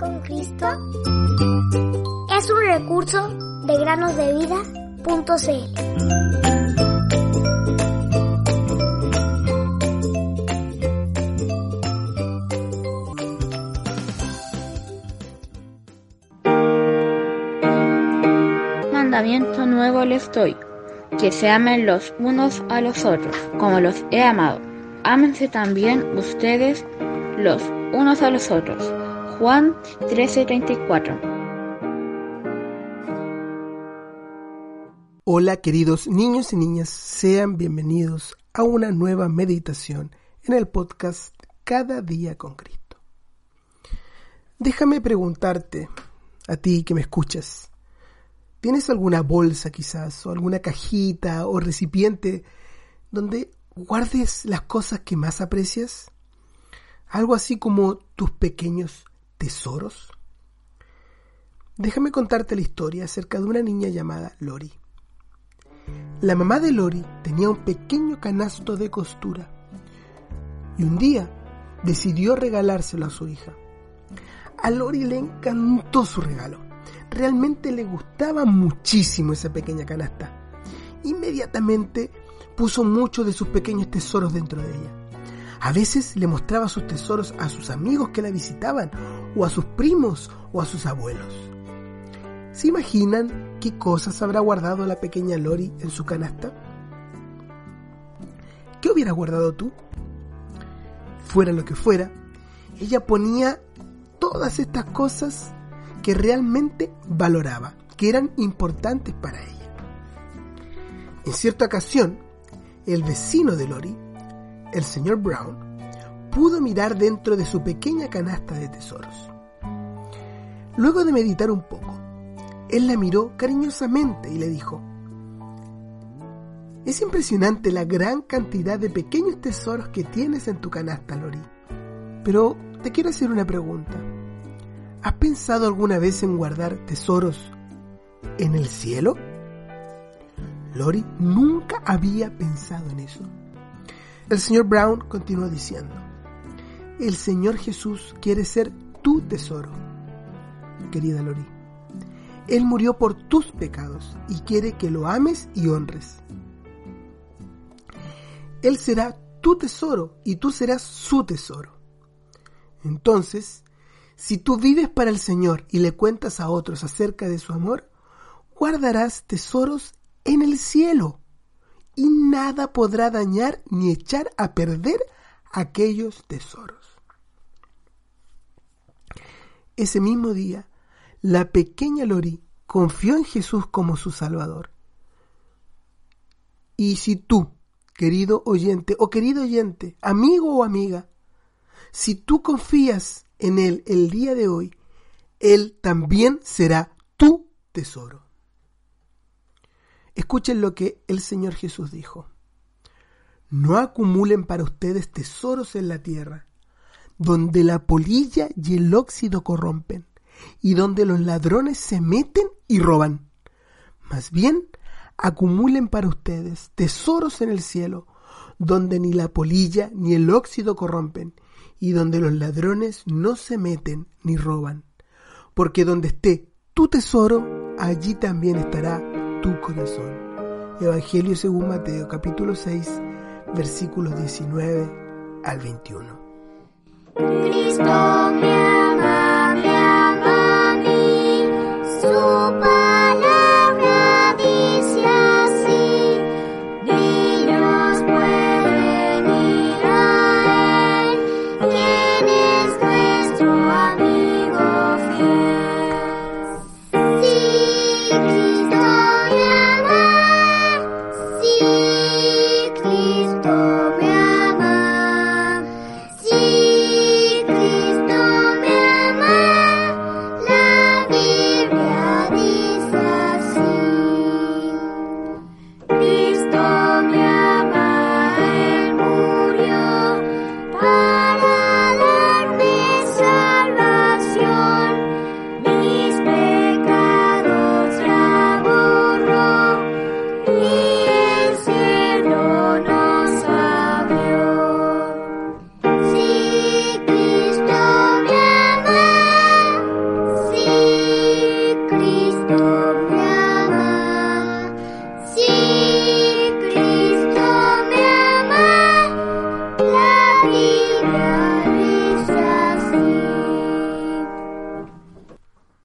con Cristo es un recurso de granosdevida.cl. Mandamiento nuevo les doy, que se amen los unos a los otros, como los he amado. Ámense también ustedes los unos a los otros. Juan 13:34 Hola queridos niños y niñas, sean bienvenidos a una nueva meditación en el podcast Cada día con Cristo. Déjame preguntarte, a ti que me escuchas, ¿tienes alguna bolsa quizás o alguna cajita o recipiente donde guardes las cosas que más aprecias? Algo así como tus pequeños tesoros. Déjame contarte la historia acerca de una niña llamada Lori. La mamá de Lori tenía un pequeño canasto de costura y un día decidió regalárselo a su hija. A Lori le encantó su regalo. Realmente le gustaba muchísimo esa pequeña canasta. Inmediatamente puso muchos de sus pequeños tesoros dentro de ella. A veces le mostraba sus tesoros a sus amigos que la visitaban, o a sus primos, o a sus abuelos. ¿Se imaginan qué cosas habrá guardado la pequeña Lori en su canasta? ¿Qué hubiera guardado tú? Fuera lo que fuera, ella ponía todas estas cosas que realmente valoraba, que eran importantes para ella. En cierta ocasión, el vecino de Lori, el señor Brown, pudo mirar dentro de su pequeña canasta de tesoros. Luego de meditar un poco, él la miró cariñosamente y le dijo, es impresionante la gran cantidad de pequeños tesoros que tienes en tu canasta, Lori. Pero te quiero hacer una pregunta. ¿Has pensado alguna vez en guardar tesoros en el cielo? Lori nunca había pensado en eso. El señor Brown continuó diciendo, el Señor Jesús quiere ser tu tesoro, querida Lori. Él murió por tus pecados y quiere que lo ames y honres. Él será tu tesoro y tú serás su tesoro. Entonces, si tú vives para el Señor y le cuentas a otros acerca de su amor, guardarás tesoros en el cielo y nada podrá dañar ni echar a perder aquellos tesoros. Ese mismo día, la pequeña Lori confió en Jesús como su Salvador. Y si tú, querido oyente o querido oyente, amigo o amiga, si tú confías en Él el día de hoy, Él también será tu tesoro. Escuchen lo que el Señor Jesús dijo. No acumulen para ustedes tesoros en la tierra, donde la polilla y el óxido corrompen, y donde los ladrones se meten y roban. Más bien, acumulen para ustedes tesoros en el cielo, donde ni la polilla ni el óxido corrompen, y donde los ladrones no se meten ni roban. Porque donde esté tu tesoro, allí también estará tu corazón. Evangelio según Mateo capítulo 6 versículos 19 al 21. Cristo